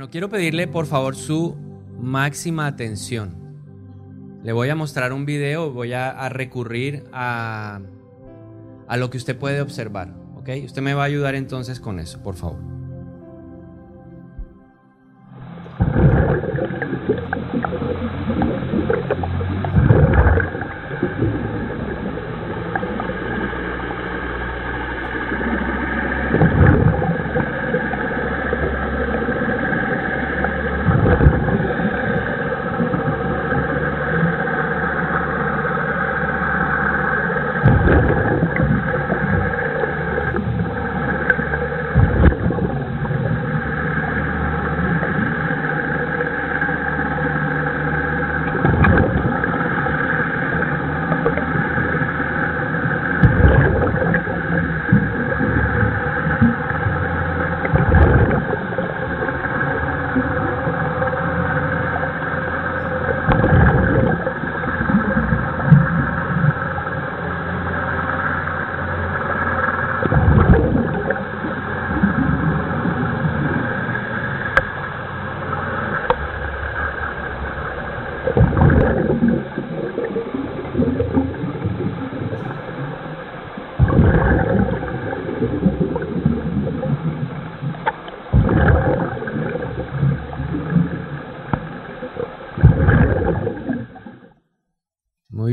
Bueno, quiero pedirle por favor su máxima atención. Le voy a mostrar un video, voy a, recurrir a, a lo que usted puede observar. ¿Ok? Usted me va a ayudar entonces con eso, por favor.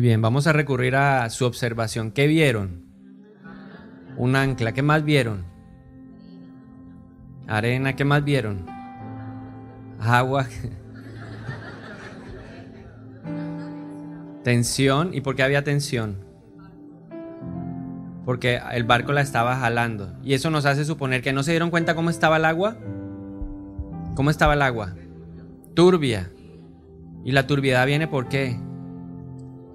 Bien, vamos a recurrir a su observación. ¿Qué vieron? Un ancla. ¿Qué más vieron? Arena. ¿Qué más vieron? Agua. tensión. ¿Y por qué había tensión? Porque el barco la estaba jalando. Y eso nos hace suponer que no se dieron cuenta cómo estaba el agua. ¿Cómo estaba el agua? Turbia. ¿Y la turbiedad viene por qué?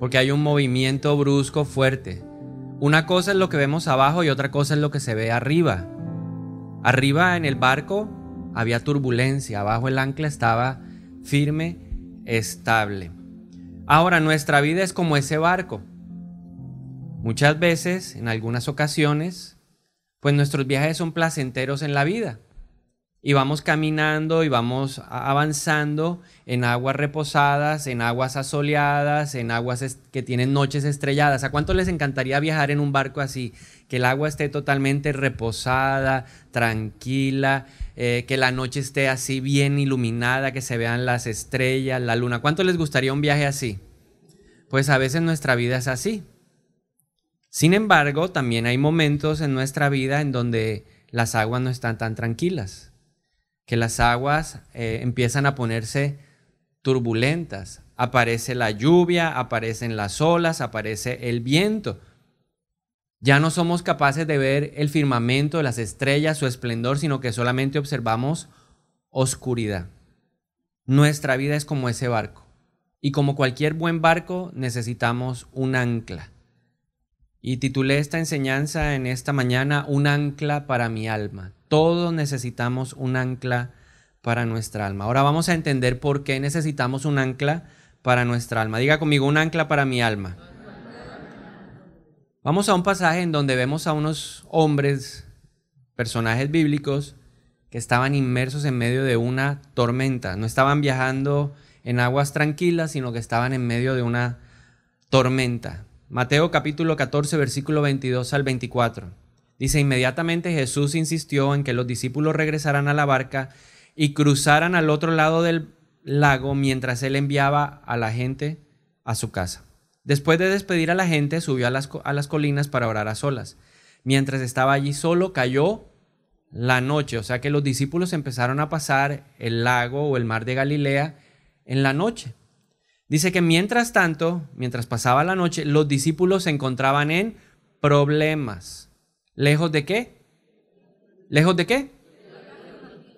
Porque hay un movimiento brusco fuerte. Una cosa es lo que vemos abajo y otra cosa es lo que se ve arriba. Arriba en el barco había turbulencia, abajo el ancla estaba firme, estable. Ahora nuestra vida es como ese barco. Muchas veces, en algunas ocasiones, pues nuestros viajes son placenteros en la vida y vamos caminando y vamos avanzando en aguas reposadas, en aguas asoleadas, en aguas que tienen noches estrelladas. ¿A cuánto les encantaría viajar en un barco así? Que el agua esté totalmente reposada, tranquila, eh, que la noche esté así bien iluminada, que se vean las estrellas, la luna. ¿Cuánto les gustaría un viaje así? Pues a veces nuestra vida es así. Sin embargo, también hay momentos en nuestra vida en donde las aguas no están tan tranquilas que las aguas eh, empiezan a ponerse turbulentas. Aparece la lluvia, aparecen las olas, aparece el viento. Ya no somos capaces de ver el firmamento, las estrellas, su esplendor, sino que solamente observamos oscuridad. Nuestra vida es como ese barco. Y como cualquier buen barco, necesitamos un ancla. Y titulé esta enseñanza en esta mañana, Un ancla para mi alma. Todos necesitamos un ancla para nuestra alma. Ahora vamos a entender por qué necesitamos un ancla para nuestra alma. Diga conmigo, un ancla para mi alma. Vamos a un pasaje en donde vemos a unos hombres, personajes bíblicos, que estaban inmersos en medio de una tormenta. No estaban viajando en aguas tranquilas, sino que estaban en medio de una tormenta. Mateo capítulo 14, versículo 22 al 24. Dice, inmediatamente Jesús insistió en que los discípulos regresaran a la barca y cruzaran al otro lado del lago mientras él enviaba a la gente a su casa. Después de despedir a la gente, subió a las, a las colinas para orar a solas. Mientras estaba allí solo, cayó la noche, o sea que los discípulos empezaron a pasar el lago o el mar de Galilea en la noche. Dice que mientras tanto, mientras pasaba la noche, los discípulos se encontraban en problemas. ¿Lejos de qué? ¿Lejos de qué?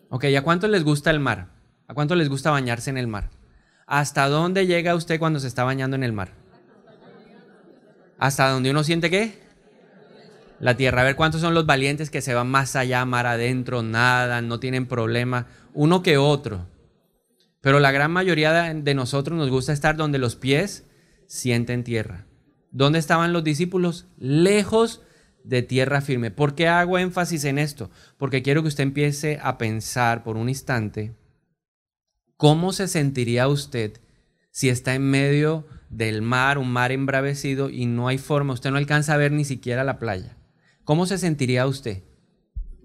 Ok, ¿a cuánto les gusta el mar? ¿A cuánto les gusta bañarse en el mar? ¿Hasta dónde llega usted cuando se está bañando en el mar? ¿Hasta donde uno siente qué? La tierra. A ver cuántos son los valientes que se van más allá, mar adentro, nadan, no tienen problema. Uno que otro. Pero la gran mayoría de nosotros nos gusta estar donde los pies sienten tierra. ¿Dónde estaban los discípulos? Lejos de tierra firme. ¿Por qué hago énfasis en esto? Porque quiero que usted empiece a pensar por un instante ¿Cómo se sentiría usted si está en medio del mar, un mar embravecido y no hay forma, usted no alcanza a ver ni siquiera la playa? ¿Cómo se sentiría usted?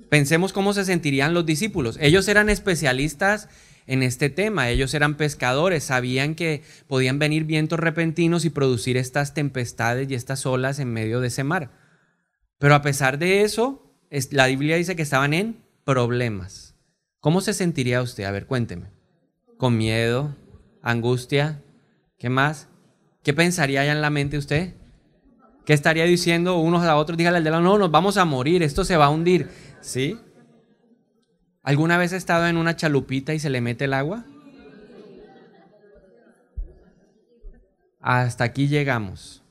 Pensemos cómo se sentirían los discípulos. Ellos eran especialistas en este tema, ellos eran pescadores, sabían que podían venir vientos repentinos y producir estas tempestades y estas olas en medio de ese mar. Pero a pesar de eso, la Biblia dice que estaban en problemas. ¿Cómo se sentiría usted? A ver, cuénteme con miedo, angustia. ¿Qué más? ¿Qué pensaría ya en la mente usted? ¿Qué estaría diciendo unos a otros? Dígale al de la no, nos vamos a morir, esto se va a hundir. ¿Sí? ¿Alguna vez ha estado en una chalupita y se le mete el agua? Hasta aquí llegamos.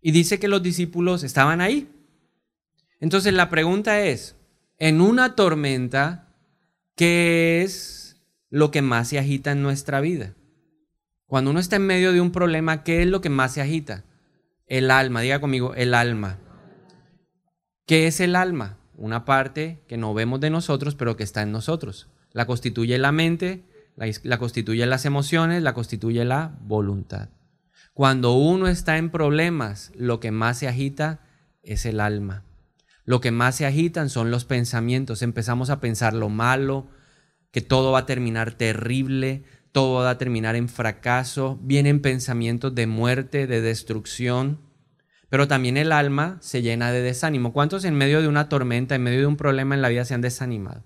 Y dice que los discípulos estaban ahí. Entonces la pregunta es, en una tormenta, ¿qué es lo que más se agita en nuestra vida. Cuando uno está en medio de un problema, ¿qué es lo que más se agita? El alma, diga conmigo, el alma. ¿Qué es el alma? Una parte que no vemos de nosotros, pero que está en nosotros. La constituye la mente, la, la constituye las emociones, la constituye la voluntad. Cuando uno está en problemas, lo que más se agita es el alma. Lo que más se agitan son los pensamientos. Empezamos a pensar lo malo, que todo va a terminar terrible, todo va a terminar en fracaso, vienen pensamientos de muerte, de destrucción, pero también el alma se llena de desánimo. ¿Cuántos en medio de una tormenta, en medio de un problema en la vida se han desanimado?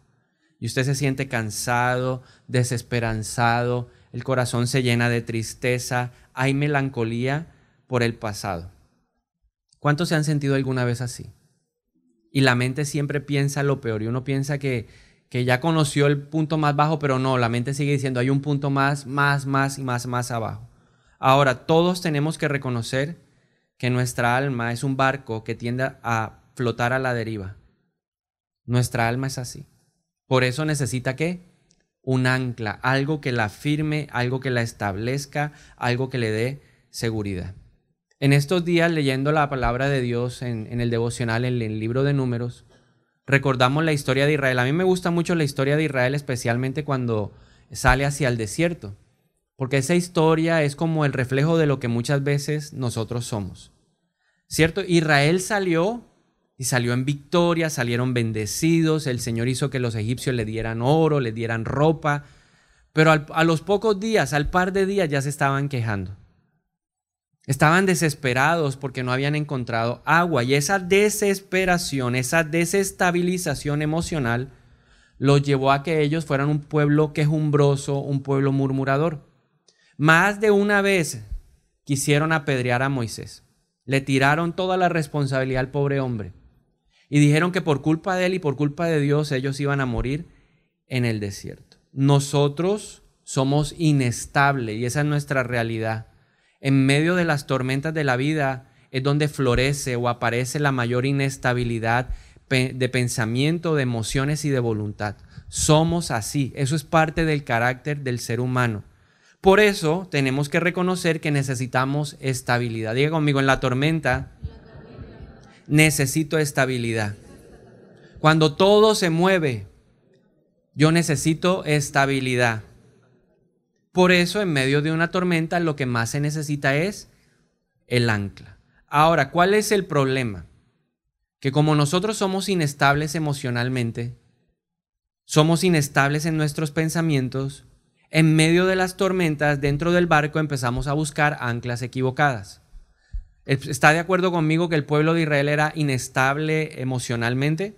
Y usted se siente cansado, desesperanzado, el corazón se llena de tristeza, hay melancolía por el pasado. ¿Cuántos se han sentido alguna vez así? Y la mente siempre piensa lo peor y uno piensa que que ya conoció el punto más bajo, pero no, la mente sigue diciendo hay un punto más, más, más y más, más abajo. Ahora, todos tenemos que reconocer que nuestra alma es un barco que tiende a flotar a la deriva. Nuestra alma es así. Por eso necesita qué? Un ancla, algo que la firme, algo que la establezca, algo que le dé seguridad. En estos días, leyendo la palabra de Dios en, en el devocional, en el libro de números, recordamos la historia de Israel. A mí me gusta mucho la historia de Israel, especialmente cuando sale hacia el desierto, porque esa historia es como el reflejo de lo que muchas veces nosotros somos. ¿Cierto? Israel salió y salió en victoria, salieron bendecidos, el Señor hizo que los egipcios le dieran oro, le dieran ropa, pero a los pocos días, al par de días ya se estaban quejando. Estaban desesperados porque no habían encontrado agua y esa desesperación, esa desestabilización emocional los llevó a que ellos fueran un pueblo quejumbroso, un pueblo murmurador. Más de una vez quisieron apedrear a Moisés. Le tiraron toda la responsabilidad al pobre hombre y dijeron que por culpa de él y por culpa de Dios ellos iban a morir en el desierto. Nosotros somos inestables y esa es nuestra realidad en medio de las tormentas de la vida es donde florece o aparece la mayor inestabilidad de pensamiento, de emociones y de voluntad. Somos así, eso es parte del carácter del ser humano. Por eso tenemos que reconocer que necesitamos estabilidad. Diga conmigo, en la tormenta necesito estabilidad. Cuando todo se mueve, yo necesito estabilidad. Por eso, en medio de una tormenta, lo que más se necesita es el ancla. Ahora, ¿cuál es el problema? Que como nosotros somos inestables emocionalmente, somos inestables en nuestros pensamientos, en medio de las tormentas, dentro del barco empezamos a buscar anclas equivocadas. ¿Está de acuerdo conmigo que el pueblo de Israel era inestable emocionalmente?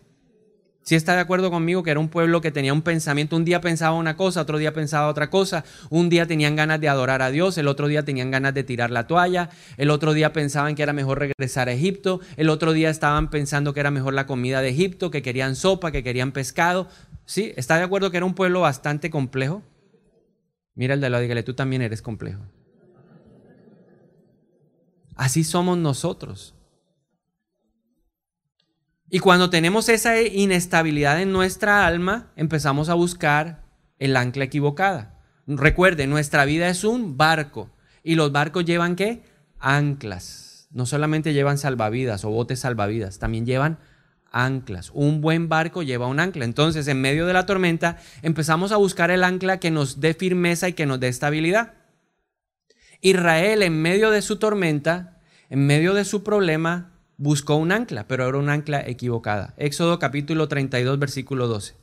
Si está de acuerdo conmigo que era un pueblo que tenía un pensamiento, un día pensaba una cosa, otro día pensaba otra cosa, un día tenían ganas de adorar a Dios, el otro día tenían ganas de tirar la toalla, el otro día pensaban que era mejor regresar a Egipto, el otro día estaban pensando que era mejor la comida de Egipto, que querían sopa, que querían pescado. ¿Sí? ¿Está de acuerdo que era un pueblo bastante complejo? Mira el de lado, dígale, tú también eres complejo. Así somos nosotros. Y cuando tenemos esa inestabilidad en nuestra alma, empezamos a buscar el ancla equivocada. Recuerde, nuestra vida es un barco. ¿Y los barcos llevan qué? Anclas. No solamente llevan salvavidas o botes salvavidas, también llevan anclas. Un buen barco lleva un ancla. Entonces, en medio de la tormenta, empezamos a buscar el ancla que nos dé firmeza y que nos dé estabilidad. Israel, en medio de su tormenta, en medio de su problema, buscó un ancla, pero era un ancla equivocada. Éxodo capítulo 32, versículo 12.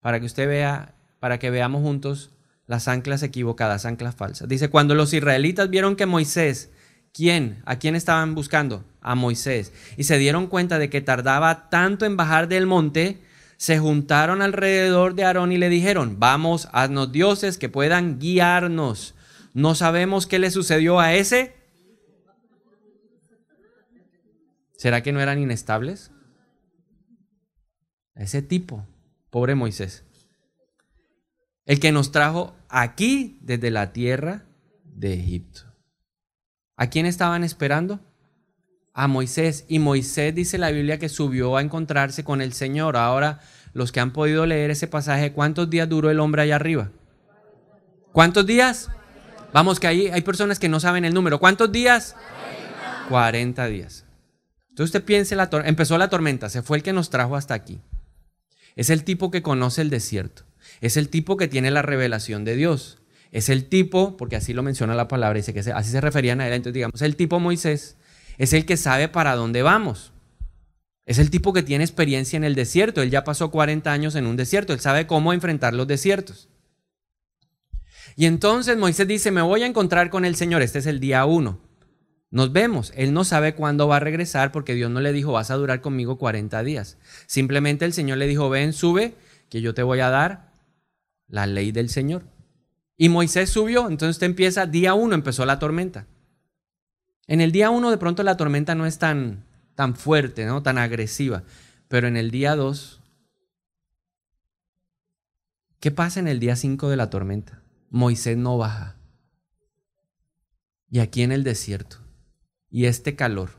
Para que usted vea, para que veamos juntos las anclas equivocadas, anclas falsas. Dice, cuando los israelitas vieron que Moisés ¿Quién? ¿A quién estaban buscando? A Moisés. Y se dieron cuenta de que tardaba tanto en bajar del monte, se juntaron alrededor de Aarón y le dijeron, vamos, haznos dioses que puedan guiarnos. ¿No sabemos qué le sucedió a ese? ¿Será que no eran inestables? Ese tipo, pobre Moisés. El que nos trajo aquí desde la tierra de Egipto. ¿A quién estaban esperando? A Moisés. Y Moisés dice la Biblia que subió a encontrarse con el Señor. Ahora, los que han podido leer ese pasaje, ¿cuántos días duró el hombre allá arriba? ¿Cuántos días? Vamos, que ahí hay personas que no saben el número. ¿Cuántos días? 40, días. Entonces usted piense, la empezó la tormenta, se fue el que nos trajo hasta aquí. Es el tipo que conoce el desierto. Es el tipo que tiene la revelación de Dios. Es el tipo, porque así lo menciona la palabra, dice que así se referían a él, entonces digamos, el tipo Moisés es el que sabe para dónde vamos. Es el tipo que tiene experiencia en el desierto, él ya pasó 40 años en un desierto, él sabe cómo enfrentar los desiertos. Y entonces Moisés dice, me voy a encontrar con el Señor, este es el día uno. Nos vemos, él no sabe cuándo va a regresar porque Dios no le dijo, vas a durar conmigo 40 días. Simplemente el Señor le dijo, ven, sube, que yo te voy a dar la ley del Señor. Y Moisés subió, entonces usted empieza, día uno empezó la tormenta. En el día uno de pronto la tormenta no es tan, tan fuerte, ¿no? tan agresiva, pero en el día dos, ¿qué pasa en el día cinco de la tormenta? Moisés no baja. Y aquí en el desierto, y este calor,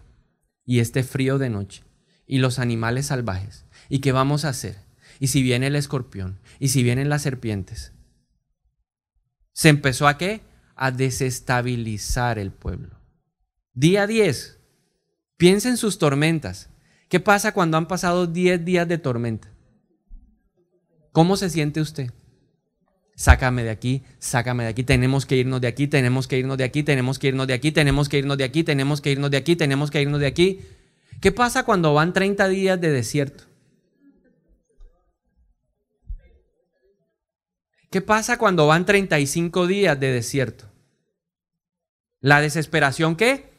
y este frío de noche, y los animales salvajes, ¿y qué vamos a hacer? Y si viene el escorpión, y si vienen las serpientes, se empezó a qué? A desestabilizar el pueblo. Día 10. Piensa en sus tormentas. ¿Qué pasa cuando han pasado 10 días de tormenta? ¿Cómo se siente usted? Sácame de aquí, sácame de aquí, tenemos que irnos de aquí, tenemos que irnos de aquí, tenemos que irnos de aquí, tenemos que irnos de aquí, tenemos que irnos de aquí, tenemos que irnos de aquí. ¿Qué pasa cuando van 30 días de desierto? ¿Qué pasa cuando van 35 días de desierto? La desesperación qué?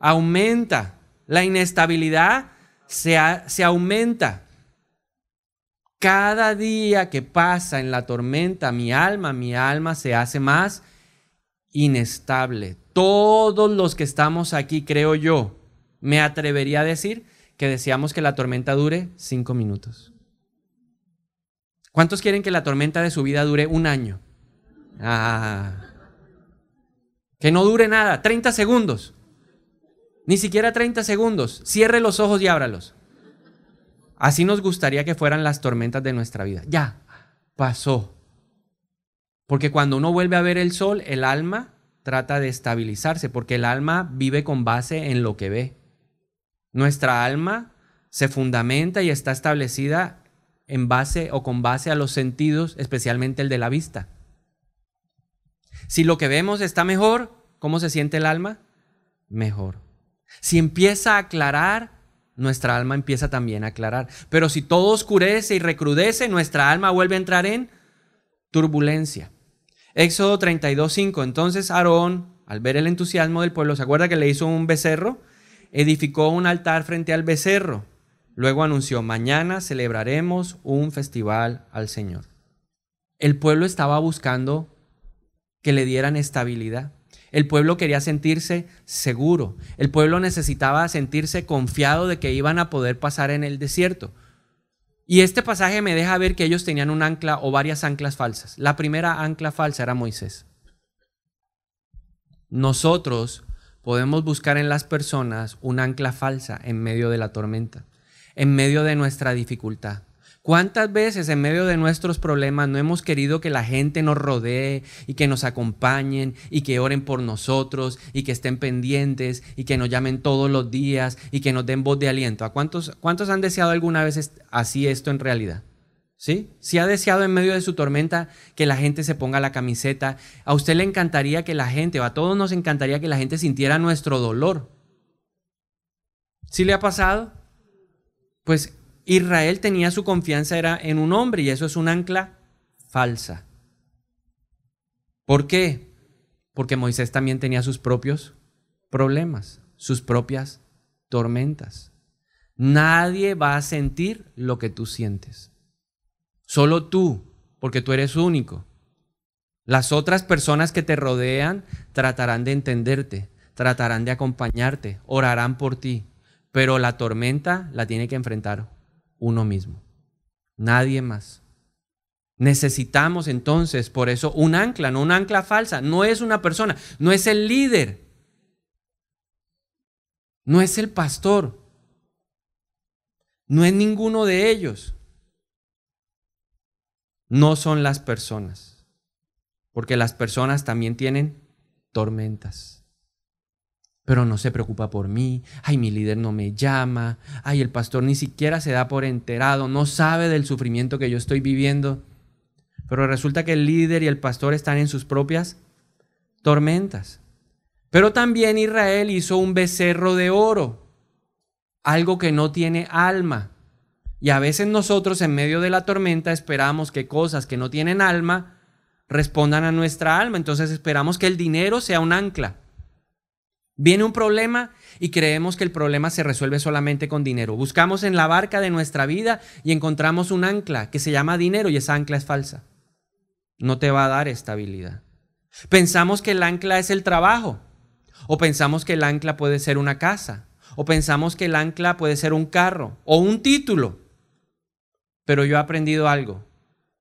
Aumenta. La inestabilidad se, se aumenta. Cada día que pasa en la tormenta, mi alma, mi alma se hace más inestable. Todos los que estamos aquí, creo yo, me atrevería a decir que deseamos que la tormenta dure cinco minutos. ¿Cuántos quieren que la tormenta de su vida dure un año? Ah. Que no dure nada, 30 segundos. Ni siquiera 30 segundos. Cierre los ojos y ábralos. Así nos gustaría que fueran las tormentas de nuestra vida. Ya, pasó. Porque cuando uno vuelve a ver el sol, el alma trata de estabilizarse, porque el alma vive con base en lo que ve. Nuestra alma se fundamenta y está establecida en base o con base a los sentidos, especialmente el de la vista. Si lo que vemos está mejor, ¿cómo se siente el alma? Mejor. Si empieza a aclarar, nuestra alma empieza también a aclarar. Pero si todo oscurece y recrudece, nuestra alma vuelve a entrar en turbulencia. Éxodo 32.5. Entonces Aarón, al ver el entusiasmo del pueblo, ¿se acuerda que le hizo un becerro? Edificó un altar frente al becerro Luego anunció, mañana celebraremos un festival al Señor. El pueblo estaba buscando que le dieran estabilidad. El pueblo quería sentirse seguro. El pueblo necesitaba sentirse confiado de que iban a poder pasar en el desierto. Y este pasaje me deja ver que ellos tenían un ancla o varias anclas falsas. La primera ancla falsa era Moisés. Nosotros podemos buscar en las personas un ancla falsa en medio de la tormenta en medio de nuestra dificultad. ¿Cuántas veces en medio de nuestros problemas no hemos querido que la gente nos rodee y que nos acompañen y que oren por nosotros y que estén pendientes y que nos llamen todos los días y que nos den voz de aliento? ¿A cuántos, cuántos han deseado alguna vez así esto en realidad? ¿Sí? Si ha deseado en medio de su tormenta que la gente se ponga la camiseta, a usted le encantaría que la gente, o a todos nos encantaría que la gente sintiera nuestro dolor. ¿Sí le ha pasado? Pues Israel tenía su confianza era en un hombre y eso es un ancla falsa. ¿Por qué? Porque Moisés también tenía sus propios problemas, sus propias tormentas. Nadie va a sentir lo que tú sientes. Solo tú, porque tú eres único. Las otras personas que te rodean tratarán de entenderte, tratarán de acompañarte, orarán por ti, pero la tormenta la tiene que enfrentar uno mismo, nadie más. Necesitamos entonces, por eso, un ancla, no un ancla falsa, no es una persona, no es el líder, no es el pastor, no es ninguno de ellos. No son las personas, porque las personas también tienen tormentas pero no se preocupa por mí, ay, mi líder no me llama, ay, el pastor ni siquiera se da por enterado, no sabe del sufrimiento que yo estoy viviendo. Pero resulta que el líder y el pastor están en sus propias tormentas. Pero también Israel hizo un becerro de oro, algo que no tiene alma. Y a veces nosotros en medio de la tormenta esperamos que cosas que no tienen alma respondan a nuestra alma. Entonces esperamos que el dinero sea un ancla. Viene un problema y creemos que el problema se resuelve solamente con dinero. Buscamos en la barca de nuestra vida y encontramos un ancla que se llama dinero y esa ancla es falsa. No te va a dar estabilidad. Pensamos que el ancla es el trabajo o pensamos que el ancla puede ser una casa o pensamos que el ancla puede ser un carro o un título. Pero yo he aprendido algo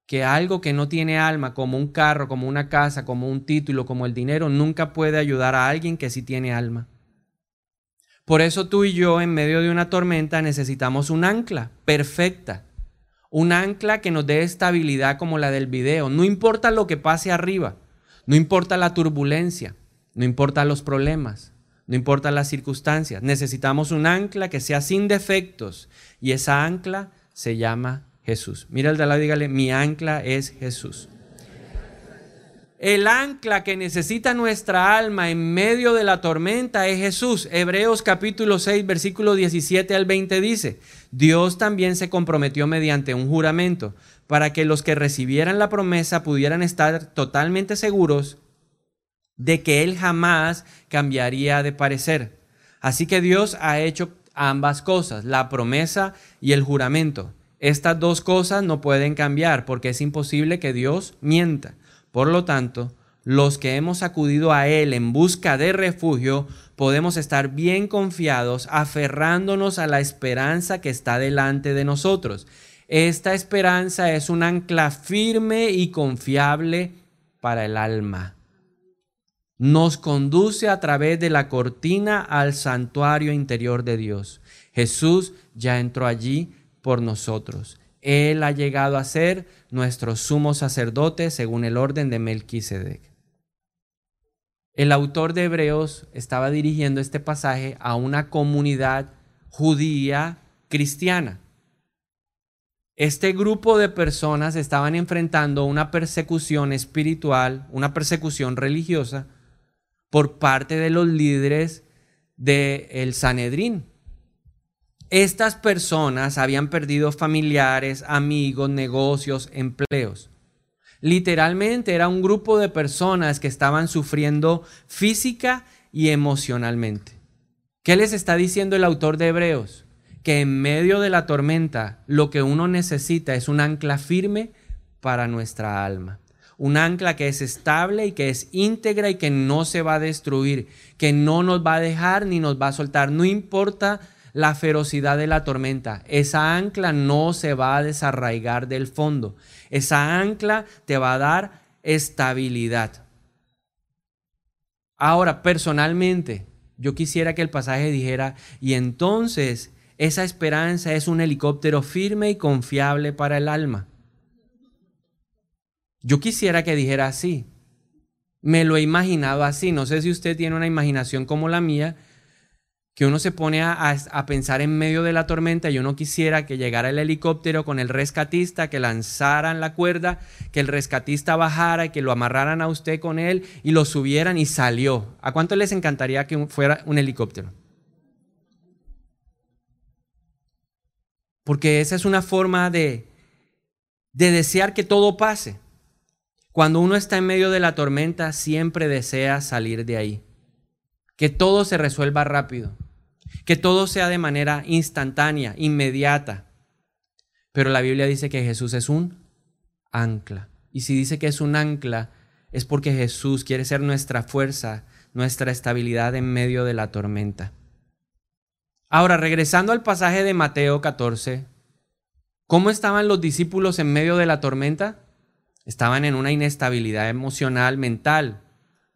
que algo que no tiene alma, como un carro, como una casa, como un título, como el dinero, nunca puede ayudar a alguien que sí tiene alma. Por eso tú y yo en medio de una tormenta necesitamos un ancla perfecta, un ancla que nos dé estabilidad como la del video. No importa lo que pase arriba, no importa la turbulencia, no importa los problemas, no importa las circunstancias. Necesitamos un ancla que sea sin defectos y esa ancla se llama Jesús. Mira el de al lado dígale, mi ancla es Jesús. El ancla que necesita nuestra alma en medio de la tormenta es Jesús. Hebreos capítulo 6, versículo 17 al 20 dice, Dios también se comprometió mediante un juramento para que los que recibieran la promesa pudieran estar totalmente seguros de que Él jamás cambiaría de parecer. Así que Dios ha hecho ambas cosas, la promesa y el juramento. Estas dos cosas no pueden cambiar porque es imposible que Dios mienta. Por lo tanto, los que hemos acudido a Él en busca de refugio, podemos estar bien confiados, aferrándonos a la esperanza que está delante de nosotros. Esta esperanza es un ancla firme y confiable para el alma. Nos conduce a través de la cortina al santuario interior de Dios. Jesús ya entró allí por nosotros. Él ha llegado a ser nuestro sumo sacerdote según el orden de Melquisedec. El autor de Hebreos estaba dirigiendo este pasaje a una comunidad judía cristiana. Este grupo de personas estaban enfrentando una persecución espiritual, una persecución religiosa por parte de los líderes del el Sanedrín, estas personas habían perdido familiares, amigos, negocios, empleos. Literalmente era un grupo de personas que estaban sufriendo física y emocionalmente. ¿Qué les está diciendo el autor de Hebreos? Que en medio de la tormenta lo que uno necesita es un ancla firme para nuestra alma. Un ancla que es estable y que es íntegra y que no se va a destruir, que no nos va a dejar ni nos va a soltar. No importa la ferocidad de la tormenta. Esa ancla no se va a desarraigar del fondo. Esa ancla te va a dar estabilidad. Ahora, personalmente, yo quisiera que el pasaje dijera, y entonces esa esperanza es un helicóptero firme y confiable para el alma. Yo quisiera que dijera así. Me lo he imaginado así. No sé si usted tiene una imaginación como la mía, que uno se pone a, pensar en medio de la tormenta y uno quisiera que llegara el helicóptero con el rescatista, que lanzaran la cuerda, que el rescatista bajara y que lo amarraran a usted con él y lo subieran y salió. ¿A cuánto les encantaría que fuera un helicóptero? Porque esa es una forma de, de desear que todo pase. Cuando uno está en medio de la tormenta, siempre desea salir de ahí. Que todo se resuelva rápido que todo sea de manera instantánea, inmediata. Pero la Biblia dice que Jesús es un ancla. Y si dice que es un ancla, es porque Jesús quiere ser nuestra fuerza, nuestra estabilidad en medio de la tormenta. Ahora, regresando al pasaje de Mateo 14, ¿cómo estaban los discípulos en medio de la tormenta? Estaban en una inestabilidad emocional, mental.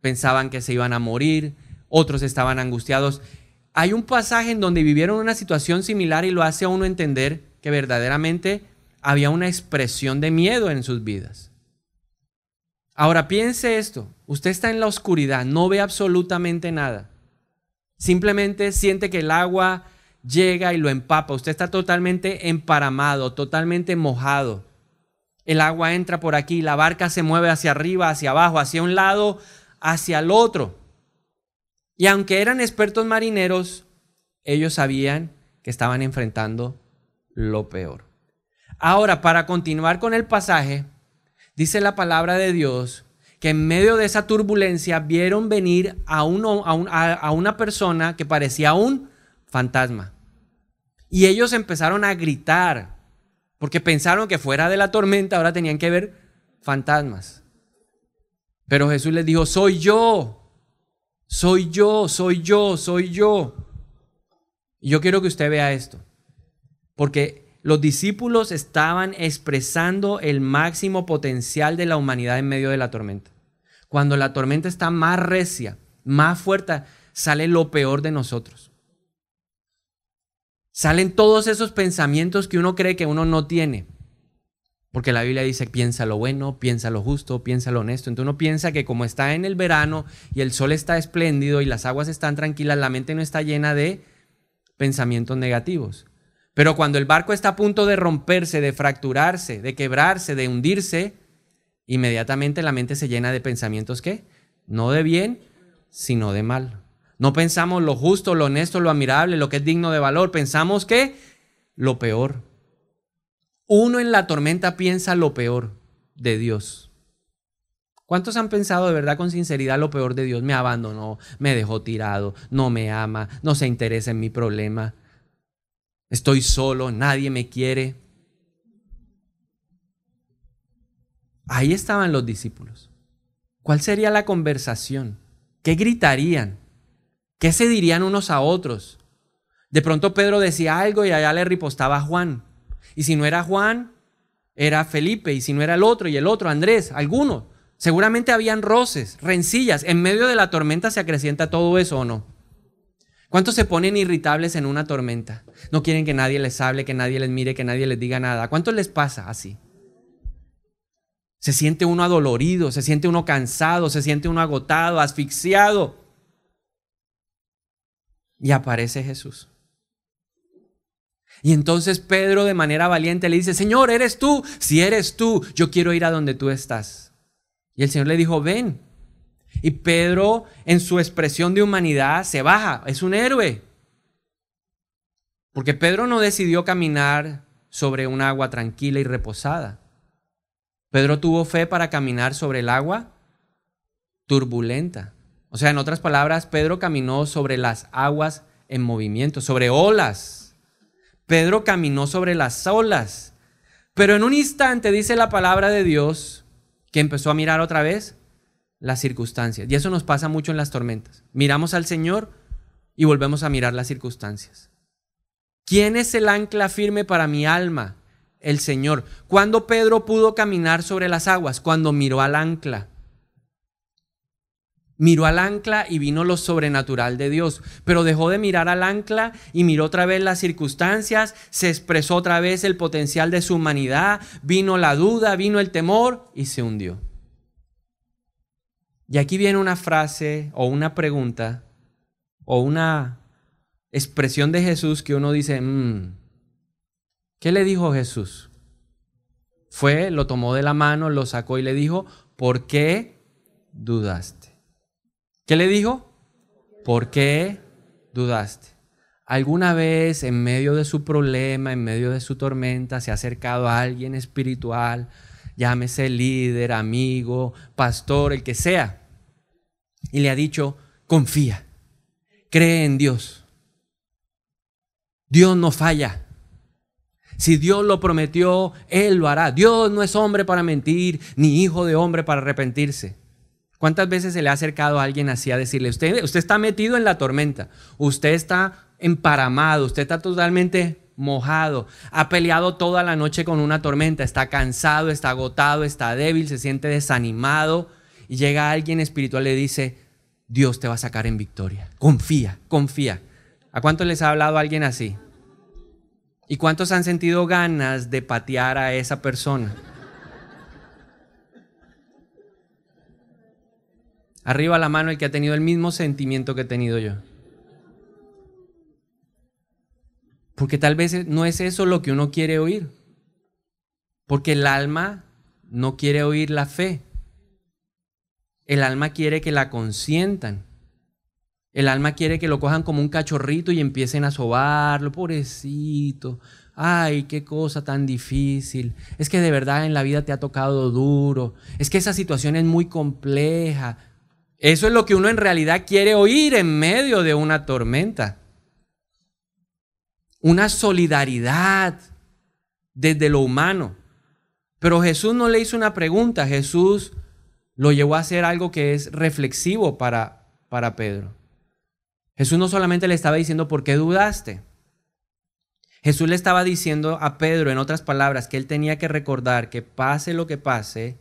Pensaban que se iban a morir, otros estaban angustiados hay un pasaje en donde vivieron una situación similar y lo hace a uno entender que verdaderamente había una expresión de miedo en sus vidas. Ahora piense esto, usted está en la oscuridad, no ve absolutamente nada. Simplemente siente que el agua llega y lo empapa, usted está totalmente emparamado, totalmente mojado. El agua entra por aquí, la barca se mueve hacia arriba, hacia abajo, hacia un lado, hacia el otro. Y aunque eran expertos marineros, ellos sabían que estaban enfrentando lo peor. Ahora, para continuar con el pasaje, dice la palabra de Dios que en medio de esa turbulencia vieron venir a, una persona que parecía un fantasma. Y ellos empezaron a gritar, porque pensaron que fuera de la tormenta ahora tenían que ver fantasmas. Pero Jesús les dijo, soy yo, soy yo, soy yo, soy yo. Y yo quiero que usted vea esto, porque los discípulos estaban expresando el máximo potencial de la humanidad en medio de la tormenta. Cuando la tormenta está más recia, más fuerte, sale lo peor de nosotros. Salen todos esos pensamientos que uno cree que uno no tiene. Porque la Biblia dice, piensa lo bueno, piensa lo justo, piensa lo honesto. Entonces uno piensa que como está en el verano y el sol está espléndido y las aguas están tranquilas, la mente no está llena de pensamientos negativos. Pero cuando el barco está a punto de romperse, de fracturarse, de quebrarse, de hundirse, inmediatamente la mente se llena de pensamientos que no de bien, sino de mal. No pensamos lo justo, lo honesto, lo admirable, lo que es digno de valor. Pensamos que lo peor. Uno en la tormenta piensa lo peor de Dios. ¿Cuántos han pensado de verdad con sinceridad lo peor de Dios? Me abandonó, me dejó tirado, no me ama, no se interesa en mi problema. Estoy solo, nadie me quiere. Ahí estaban los discípulos. ¿Cuál sería la conversación? ¿Qué gritarían? ¿Qué se dirían unos a otros? De pronto Pedro decía algo y allá le ripostaba a Juan. Y si no era Juan, era Felipe. Y si no era el otro y el otro, Andrés, alguno. Seguramente habían roces, rencillas. En medio de la tormenta se acrecienta todo eso o no. ¿Cuántos se ponen irritables en una tormenta? No quieren que nadie les hable, que nadie les mire, que nadie les diga nada. ¿Cuántos les pasa así? Se siente uno adolorido, se siente uno cansado, se siente uno agotado, asfixiado. Y aparece Jesús. Y entonces Pedro de manera valiente le dice, Señor, ¿eres tú? Si eres tú, yo quiero ir a donde tú estás. Y el Señor le dijo, ven. Y Pedro, en su expresión de humanidad, se baja. Es un héroe. Porque Pedro no decidió caminar sobre un agua tranquila y reposada. Pedro tuvo fe para caminar sobre el agua turbulenta. O sea, en otras palabras, Pedro caminó sobre las aguas en movimiento, sobre olas Pedro caminó sobre las olas. Pero en un instante dice la palabra de Dios que empezó a mirar otra vez las circunstancias. Y eso nos pasa mucho en las tormentas. Miramos al Señor y volvemos a mirar las circunstancias. ¿Quién es el ancla firme para mi alma? El Señor. ¿Cuándo Pedro pudo caminar sobre las aguas? Cuando miró al ancla. Miró al ancla y vino lo sobrenatural de Dios, pero dejó de mirar al ancla y miró otra vez las circunstancias, se expresó otra vez el potencial de su humanidad, vino la duda, vino el temor y se hundió. Y aquí viene una frase o una pregunta o una expresión de Jesús que uno dice, mm, ¿qué le dijo Jesús? Fue, lo tomó de la mano, lo sacó y le dijo, ¿por qué dudaste? ¿Qué le dijo? ¿Por qué dudaste? ¿Alguna vez en medio de su problema, en medio de su tormenta, se ha acercado a alguien espiritual, llámese líder, amigo, pastor, el que sea, y le ha dicho, confía, cree en Dios. Dios no falla. Si Dios lo prometió, Él lo hará. Dios no es hombre para mentir, ni hijo de hombre para arrepentirse. ¿Cuántas veces se le ha acercado a alguien así a decirle, usted, usted está metido en la tormenta, usted está emparamado, usted está totalmente mojado, ha peleado toda la noche con una tormenta, está cansado, está agotado, está débil, se siente desanimado y llega alguien espiritual y le dice, Dios te va a sacar en victoria. Confía, confía. ¿A cuántos les ha hablado alguien así? ¿Y cuántos han sentido ganas de patear a esa persona? Arriba la mano el que ha tenido el mismo sentimiento que he tenido yo. Porque tal vez no es eso lo que uno quiere oír. Porque el alma no quiere oír la fe. El alma quiere que la consientan. El alma quiere que lo cojan como un cachorrito y empiecen a sobarlo, pobrecito. Ay, qué cosa tan difícil. Es que de verdad en la vida te ha tocado duro. Es que esa situación es muy compleja. Eso es lo que uno en realidad quiere oír en medio de una tormenta. Una solidaridad desde lo humano. Pero Jesús no le hizo una pregunta, Jesús lo llevó a hacer algo que es reflexivo para, para Pedro. Jesús no solamente le estaba diciendo, ¿por qué dudaste? Jesús le estaba diciendo a Pedro, en otras palabras, que él tenía que recordar que pase lo que pase,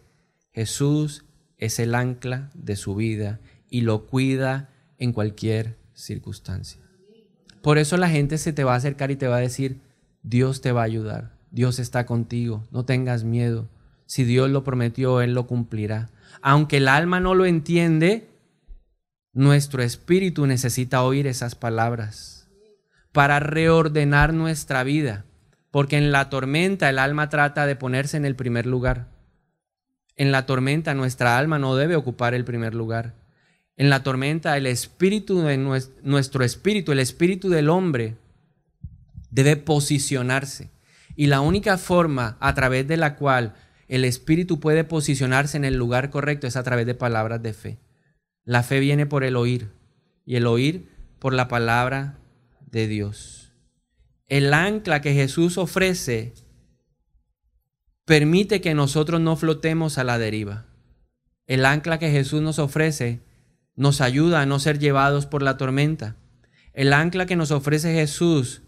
Jesús es el ancla de su vida y lo cuida en cualquier circunstancia. Por eso la gente se te va a acercar y te va a decir, Dios te va a ayudar, Dios está contigo, no tengas miedo. Si Dios lo prometió, Él lo cumplirá. Aunque el alma no lo entiende, nuestro espíritu necesita oír esas palabras para reordenar nuestra vida, porque en la tormenta el alma trata de ponerse en el primer lugar. En la tormenta nuestra alma no debe ocupar el primer lugar. En la tormenta el espíritu de nuestro espíritu, el espíritu del hombre, debe posicionarse. Y la única forma a través de la cual el espíritu puede posicionarse en el lugar correcto es a través de palabras de fe. La fe viene por el oír y el oír por la palabra de Dios. El ancla que Jesús ofrece permite que nosotros no flotemos a la deriva. El ancla que Jesús nos ofrece nos ayuda a no ser llevados por la tormenta. El ancla que nos ofrece Jesús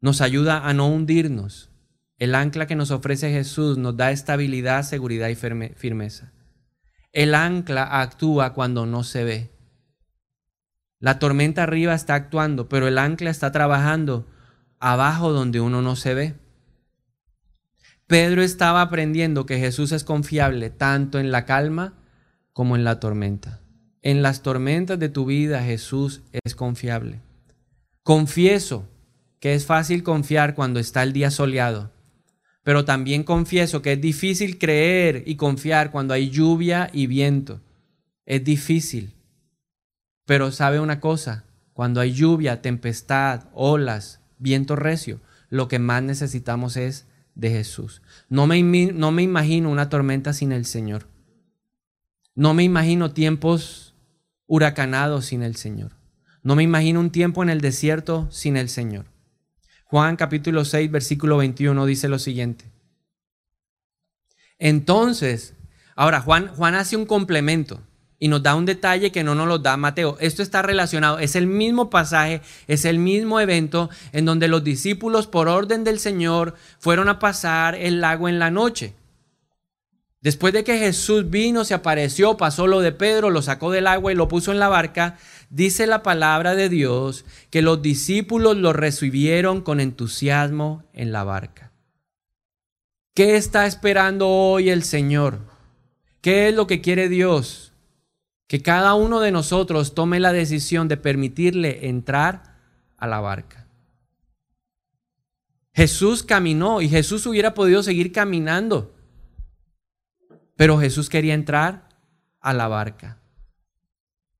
nos ayuda a no hundirnos. El ancla que nos ofrece Jesús nos da estabilidad, seguridad y firmeza. El ancla actúa cuando no se ve. La tormenta arriba está actuando, pero el ancla está trabajando abajo donde uno no se ve. Pedro estaba aprendiendo que Jesús es confiable tanto en la calma como en la tormenta. En las tormentas de tu vida Jesús es confiable. Confieso que es fácil confiar cuando está el día soleado pero también confieso que es difícil creer y confiar cuando hay lluvia y viento. Es difícil. Pero sabe una cosa, cuando hay lluvia, tempestad, olas, viento recio, lo que más necesitamos es de Jesús. No me, no me imagino una tormenta sin el Señor. No me imagino tiempos huracanados sin el Señor. No me imagino un tiempo en el desierto sin el Señor. Juan capítulo 6, versículo 21 dice lo siguiente. Entonces, ahora Juan, Juan hace un complemento y nos da un detalle que no nos lo da Mateo. Esto está relacionado, es el mismo pasaje, es el mismo evento en donde los discípulos por orden del Señor fueron a pasar el lago en la noche. Después de que Jesús vino, se apareció, pasó lo de Pedro, lo sacó del agua y lo puso en la barca, dice la palabra de Dios que los discípulos lo recibieron con entusiasmo en la barca. ¿Qué está esperando hoy el Señor? ¿Qué es lo que quiere Dios? Que cada uno de nosotros tome la decisión de permitirle entrar a la barca. Jesús caminó y Jesús hubiera podido seguir caminando, pero Jesús quería entrar a la barca.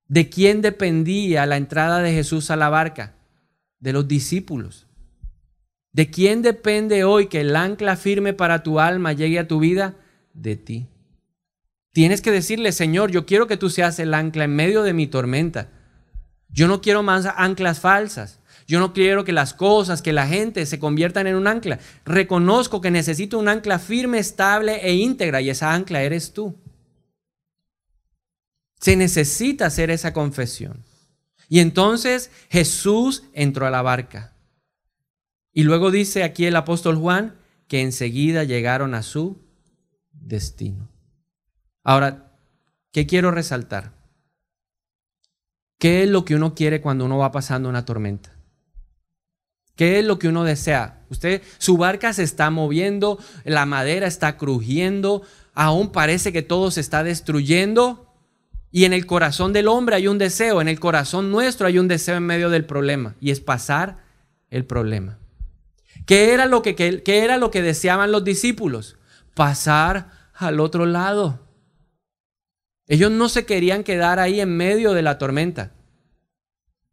¿De quién dependía la entrada de Jesús a la barca? De los discípulos. ¿De quién depende hoy que el ancla firme para tu alma llegue a tu vida? De ti. Tienes que decirle, Señor, yo quiero que tú seas el ancla en medio de mi tormenta. Yo no quiero más anclas falsas. Yo no quiero que las cosas, que la gente se conviertan en un ancla. Reconozco que necesito un ancla firme, estable e íntegra y esa ancla eres tú. Se necesita hacer esa confesión. Y entonces Jesús entró a la barca. Y luego dice aquí el apóstol Juan que enseguida llegaron a su destino. Ahora, ¿qué quiero resaltar? ¿Qué es lo que uno quiere cuando uno va pasando una tormenta? ¿Qué es lo que uno desea? Usted, su barca se está moviendo, la madera está crujiendo, aún parece que todo se está destruyendo. Y en el corazón del hombre hay un deseo, en el corazón nuestro hay un deseo en medio del problema, y es pasar el problema. ¿Qué era lo que, qué, era lo que deseaban los discípulos? Pasar al otro lado. Ellos no se querían quedar ahí en medio de la tormenta.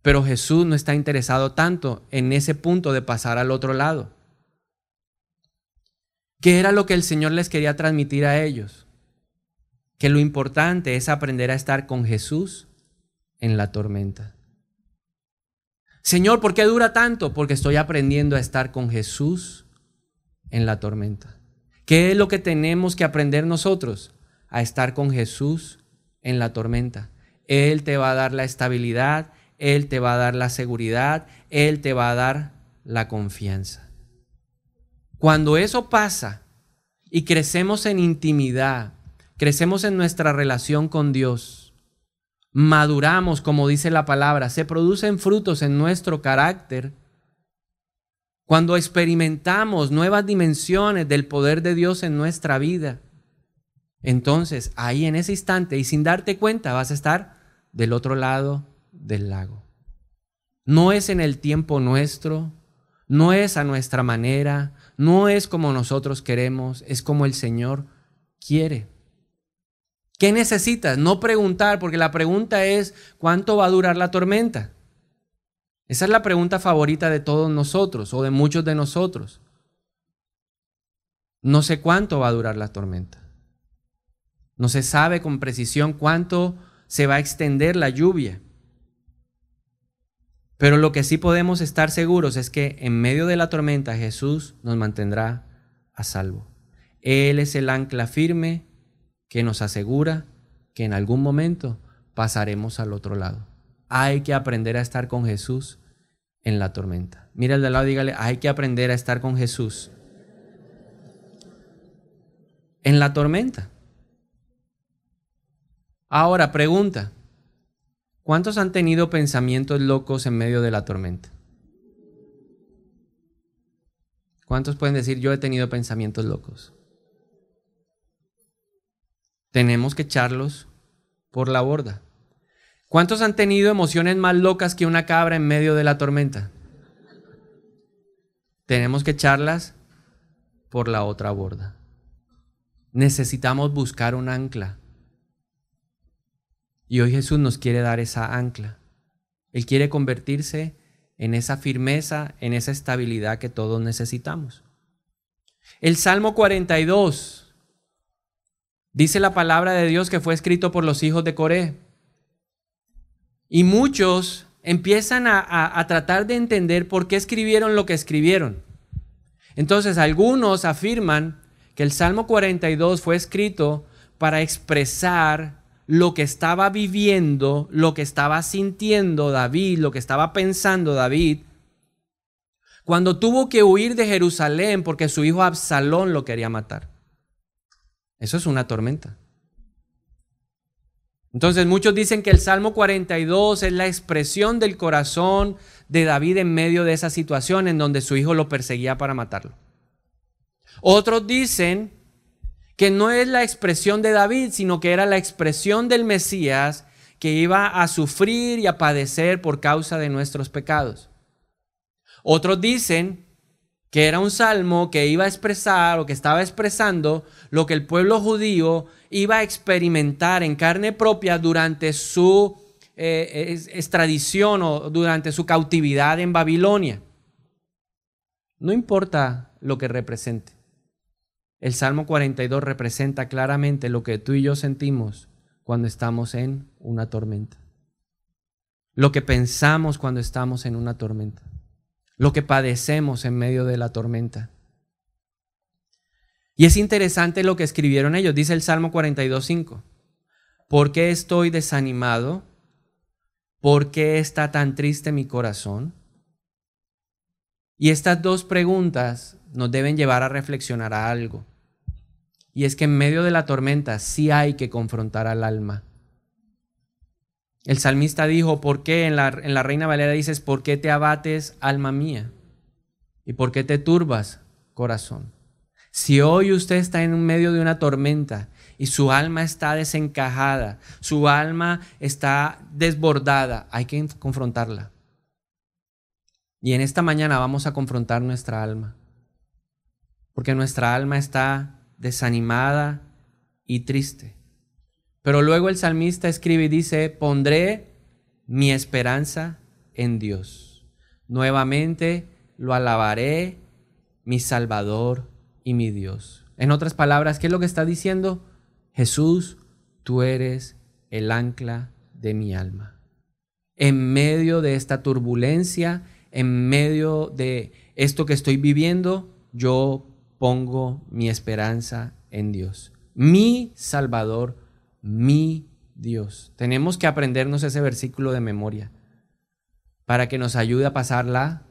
Pero Jesús no está interesado tanto en ese punto de pasar al otro lado. ¿Qué era lo que el Señor les quería transmitir a ellos? que lo importante es aprender a estar con Jesús en la tormenta. Señor, ¿por qué dura tanto? Porque estoy aprendiendo a estar con Jesús en la tormenta. ¿Qué es lo que tenemos que aprender nosotros? A estar con Jesús en la tormenta. Él te va a dar la estabilidad, Él te va a dar la seguridad, Él te va a dar la confianza. Cuando eso pasa y crecemos en intimidad, crecemos en nuestra relación con Dios, maduramos, como dice la palabra, se producen frutos en nuestro carácter, cuando experimentamos nuevas dimensiones del poder de Dios en nuestra vida, entonces ahí en ese instante y sin darte cuenta vas a estar del otro lado del lago. No es en el tiempo nuestro, no es a nuestra manera, no es como nosotros queremos, es como el Señor quiere. ¿Qué necesitas? No preguntar, porque la pregunta es, ¿cuánto va a durar la tormenta? Esa es la pregunta favorita de todos nosotros o de muchos de nosotros. No sé cuánto va a durar la tormenta. No se sabe con precisión cuánto se va a extender la lluvia. Pero lo que sí podemos estar seguros es que en medio de la tormenta Jesús nos mantendrá a salvo. Él es el ancla firme que nos asegura que en algún momento pasaremos al otro lado. Hay que aprender a estar con Jesús en la tormenta. Mira el de al lado dígale, hay que aprender a estar con Jesús en la tormenta. Ahora, pregunta, ¿cuántos han tenido pensamientos locos en medio de la tormenta? ¿Cuántos pueden decir, yo he tenido pensamientos locos? tenemos que echarlos por la borda. ¿Cuántos han tenido emociones más locas que una cabra en medio de la tormenta? Tenemos que echarlas por la otra borda. Necesitamos buscar un ancla. Y hoy Jesús nos quiere dar esa ancla. Él quiere convertirse en esa firmeza, en esa estabilidad que todos necesitamos. El Salmo 42 Dice la palabra de Dios que fue escrito por los hijos de Coré. Y muchos empiezan a, tratar de entender por qué escribieron lo que escribieron. Entonces algunos afirman que el Salmo 42 fue escrito para expresar lo que estaba viviendo, lo que estaba sintiendo David, lo que estaba pensando David, cuando tuvo que huir de Jerusalén porque su hijo Absalón lo quería matar. Eso es una tormenta. Entonces muchos dicen que el Salmo 42 es la expresión del corazón de David en medio de esa situación en donde su hijo lo perseguía para matarlo. Otros dicen que no es la expresión de David, sino que era la expresión del Mesías que iba a sufrir y a padecer por causa de nuestros pecados. Otros dicen que era un salmo que iba a expresar o que estaba expresando lo que el pueblo judío iba a experimentar en carne propia durante su eh, extradición o durante su cautividad en Babilonia. No importa lo que represente. El Salmo 42 representa claramente lo que tú y yo sentimos cuando estamos en una tormenta. Lo que pensamos cuando estamos en una tormenta. Lo que padecemos en medio de la tormenta. Y es interesante lo que escribieron ellos. Dice el Salmo 42.5. ¿Por qué estoy desanimado? ¿Por qué está tan triste mi corazón? Y estas dos preguntas nos deben llevar a reflexionar a algo. Y es que en medio de la tormenta sí hay que confrontar al alma. El salmista dijo, ¿por qué? En la, en la Reina Valera dices, ¿por qué te abates, alma mía? ¿Y por qué te turbas, corazón? Si hoy usted está en medio de una tormenta y su alma está desencajada, su alma está desbordada, hay que confrontarla. Y en esta mañana vamos a confrontar nuestra alma, porque nuestra alma está desanimada y triste. Pero luego el salmista escribe y dice, pondré mi esperanza en Dios. Nuevamente lo alabaré, mi Salvador y mi Dios. En otras palabras, ¿qué es lo que está diciendo? Jesús, tú eres el ancla de mi alma. En medio de esta turbulencia, en medio de esto que estoy viviendo, yo pongo mi esperanza en Dios. Mi Salvador, mi Dios. Tenemos que aprendernos ese versículo de memoria para que nos ayude a pasar la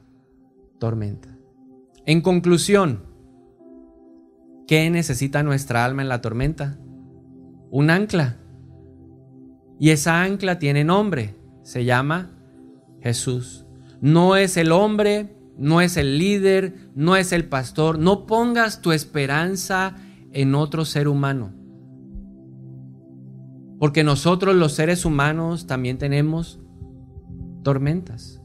tormenta. En conclusión, ¿qué necesita nuestra alma en la tormenta? Un ancla. Y esa ancla tiene nombre, se llama Jesús. No es el hombre, no es el líder, no es el pastor. No pongas tu esperanza en otro ser humano. Porque nosotros los seres humanos también tenemos tormentas.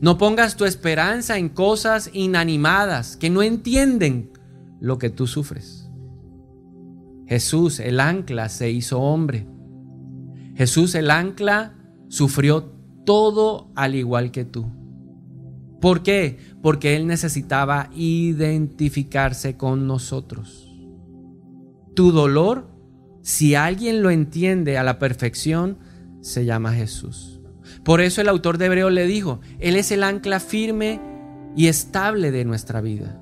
No pongas tu esperanza en cosas inanimadas que no entienden lo que tú sufres. Jesús, el ancla, se hizo hombre. Jesús, el ancla, sufrió todo al igual que tú. ¿Por qué? Porque Él necesitaba identificarse con nosotros. Tu dolor, si alguien lo entiende a la perfección, se llama Jesús. Por eso el autor de Hebreo le dijo, Él es el ancla firme y estable de nuestra vida.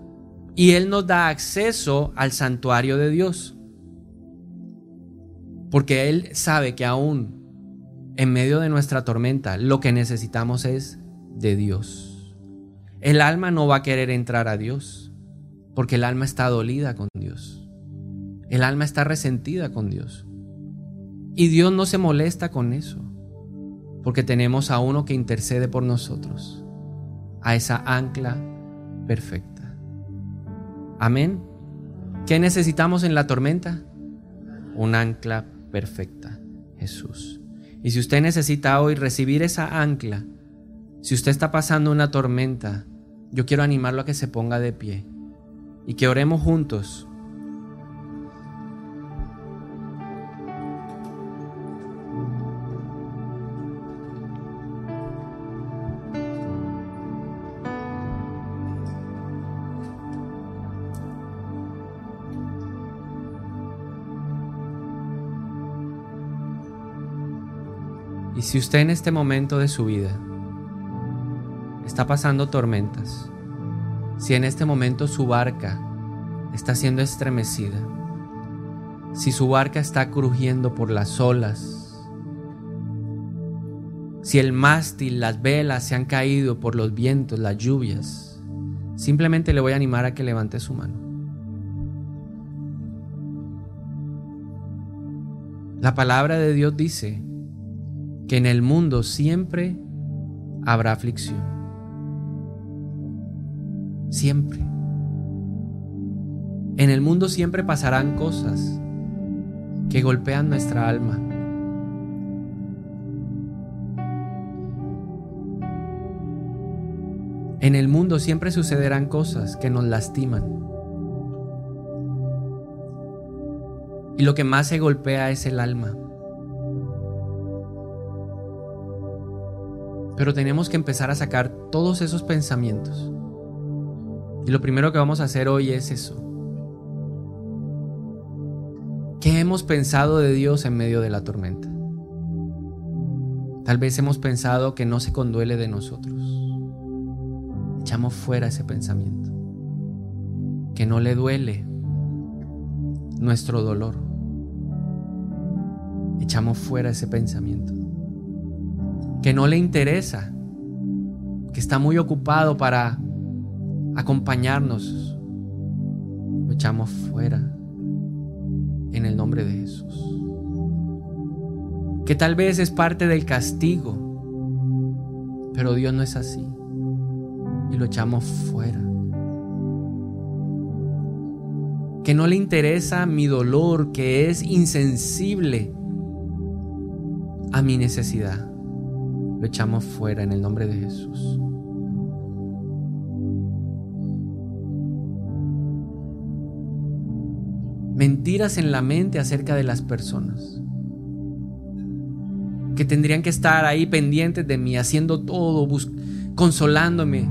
Y Él nos da acceso al santuario de Dios. Porque Él sabe que aún en medio de nuestra tormenta lo que necesitamos es de Dios. El alma no va a querer entrar a Dios, porque el alma está dolida con Dios. El alma está resentida con Dios. Y Dios no se molesta con eso, porque tenemos a uno que intercede por nosotros, a esa ancla perfecta. Amén. ¿Qué necesitamos en la tormenta? Un ancla perfecta, Jesús. Y si usted necesita hoy recibir esa ancla, si usted está pasando una tormenta, yo quiero animarlo a que se ponga de pie y que oremos juntos. Y si usted en este momento de su vida está pasando tormentas, si en este momento su barca está siendo estremecida, si su barca está crujiendo por las olas, si el mástil, las velas se han caído por los vientos, las lluvias, simplemente le voy a animar a que levante su mano. La palabra de Dios dice que en el mundo siempre habrá aflicción. Siempre. En el mundo siempre pasarán cosas que golpean nuestra alma. En el mundo siempre sucederán cosas que nos lastiman. Y lo que más se golpea es el alma. Pero tenemos que empezar a sacar todos esos pensamientos. Y lo primero que vamos a hacer hoy es eso. ¿Qué hemos pensado de Dios en medio de la tormenta? Tal vez hemos pensado que no se conduele de nosotros. Echamos fuera ese pensamiento. Que no le duele nuestro dolor. Echamos fuera ese pensamiento. Que no le interesa. Que está muy ocupado para acompañarnos. Lo echamos fuera en el nombre de Jesús. Que tal vez es parte del castigo, pero Dios no es así. Y lo echamos fuera. Que no le interesa mi dolor, que es insensible a mi necesidad. Lo echamos fuera en el nombre de Jesús. Mentiras en la mente acerca de las personas. Que tendrían que estar ahí pendientes de mí, haciendo todo, consolándome.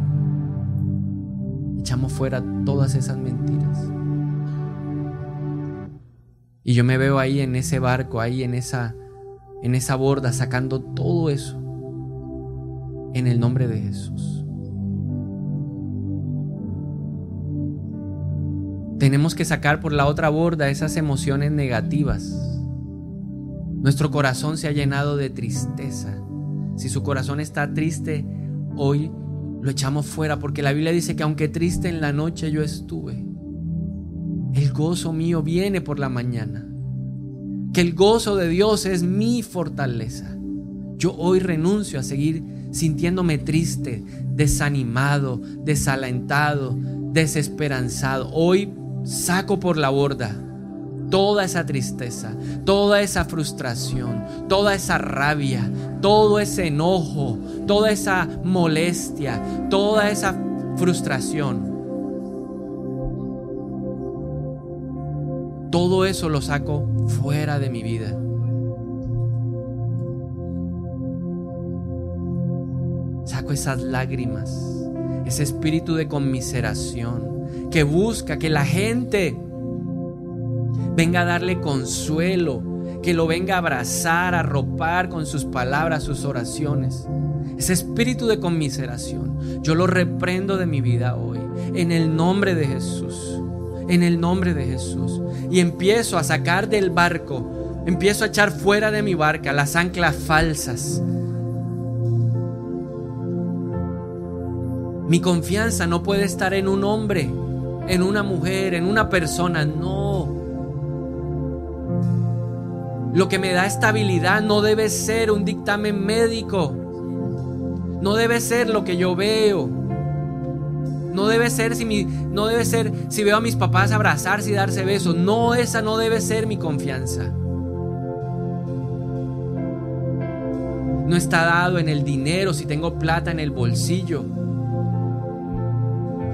Echamos fuera todas esas mentiras. Y yo me veo ahí en ese barco, ahí en esa en esa borda sacando todo eso en el nombre de Jesús. Tenemos que sacar por la otra borda esas emociones negativas. Nuestro corazón se ha llenado de tristeza. Si su corazón está triste, hoy lo echamos fuera porque la Biblia dice que aunque triste en la noche yo estuve, el gozo mío viene por la mañana. Que el gozo de Dios es mi fortaleza. Yo hoy renuncio a seguir sintiéndome triste, desanimado, desalentado, desesperanzado. Hoy saco por la borda toda esa tristeza, toda esa frustración, toda esa rabia, todo ese enojo, toda esa molestia, toda esa frustración. Todo eso lo saco fuera de mi vida. Saco esas lágrimas, ese espíritu de conmiseración que busca que la gente venga a darle consuelo, que lo venga a abrazar, a arropar con sus palabras, sus oraciones. Ese espíritu de conmiseración, yo lo reprendo de mi vida hoy, en el nombre de Jesús, en el nombre de Jesús. Y empiezo a sacar del barco, empiezo a echar fuera de mi barca las anclas falsas. Mi confianza no puede estar en un hombre, en una mujer, en una persona, no. Lo que me da estabilidad no debe ser un dictamen médico. No debe ser lo que yo veo. No debe ser si mi, no debe ser si veo a mis papás abrazarse y darse besos. No, esa no debe ser mi confianza. No está dado en el dinero, si tengo plata en el bolsillo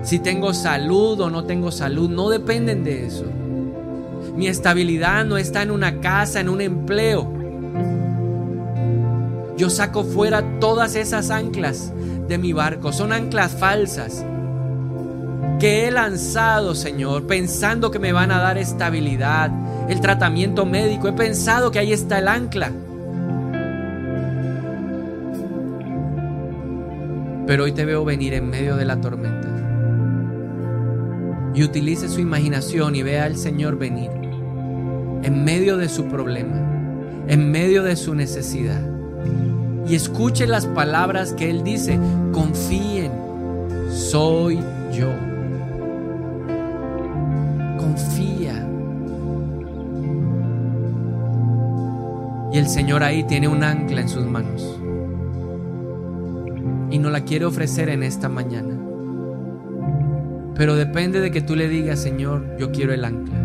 si tengo salud o no tengo salud, no dependen de eso. Mi estabilidad no está en una casa, en un empleo. Yo saco fuera todas esas anclas de mi barco. Son anclas falsas que he lanzado, Señor, pensando que me van a dar estabilidad, el tratamiento médico. He pensado que ahí está el ancla. Pero hoy te veo venir en medio de la tormenta y utilice su imaginación y vea al Señor venir en medio de su problema, en medio de su necesidad. Y escuche las palabras que Él dice, confíen, soy yo. Confía. Y el Señor ahí tiene un ancla en sus manos. Y no la quiere ofrecer en esta mañana. Pero depende de que tú le digas, Señor, yo quiero el ancla.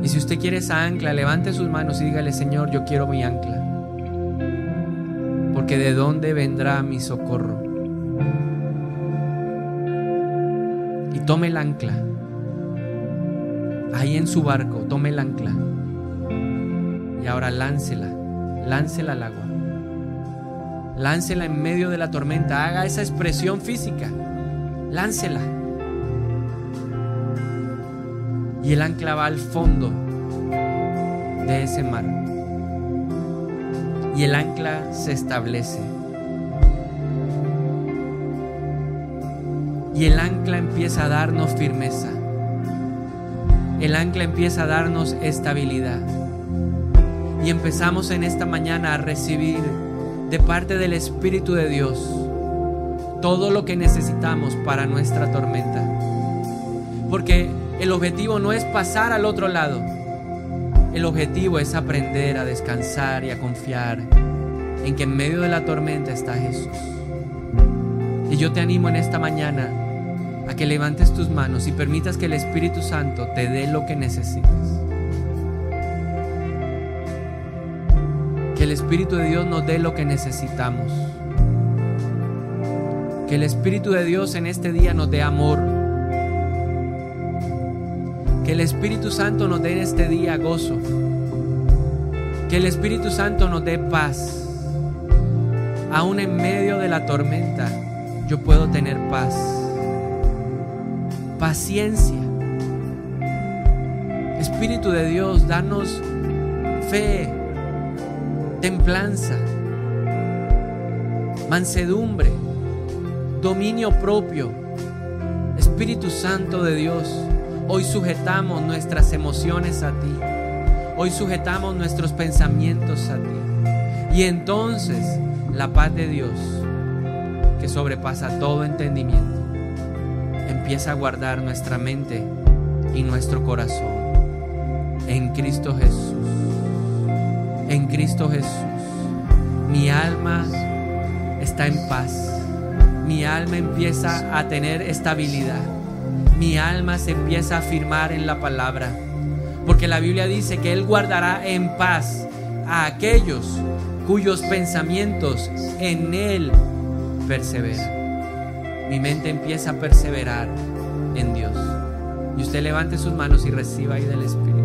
Y si usted quiere esa ancla, levante sus manos y dígale, Señor, yo quiero mi ancla. Porque de dónde vendrá mi socorro. Y tome el ancla. Ahí en su barco, tome el ancla. Y ahora láncela, láncela al agua. Láncela en medio de la tormenta, haga esa expresión física. Láncela. Y el ancla va al fondo de ese mar. Y el ancla se establece. Y el ancla empieza a darnos firmeza. El ancla empieza a darnos estabilidad. Y empezamos en esta mañana a recibir de parte del Espíritu de Dios todo lo que necesitamos para nuestra tormenta. Porque el objetivo no es pasar al otro lado. El objetivo es aprender a descansar y a confiar en que en medio de la tormenta está Jesús. Y yo te animo en esta mañana a que levantes tus manos y permitas que el Espíritu Santo te dé lo que necesitas. Que el Espíritu de Dios nos dé lo que necesitamos. Que el Espíritu de Dios en este día nos dé amor. Que el Espíritu Santo nos dé en este día gozo. Que el Espíritu Santo nos dé paz. Aún en medio de la tormenta, yo puedo tener paz. Paciencia. Espíritu de Dios, danos fe, templanza, mansedumbre, dominio propio. Espíritu Santo de Dios, hoy sujetamos nuestras emociones a ti. Hoy sujetamos nuestros pensamientos a ti. Y entonces la paz de Dios, que sobrepasa todo entendimiento, empieza a guardar nuestra mente y nuestro corazón en Cristo Jesús en Cristo Jesús. Mi alma está en paz. Mi alma empieza a tener estabilidad. Mi alma se empieza a afirmar en la palabra. Porque la Biblia dice que Él guardará en paz a aquellos cuyos pensamientos en Él perseveran. Mi mente empieza a perseverar en Dios. Y usted levante sus manos y reciba ahí del Espíritu.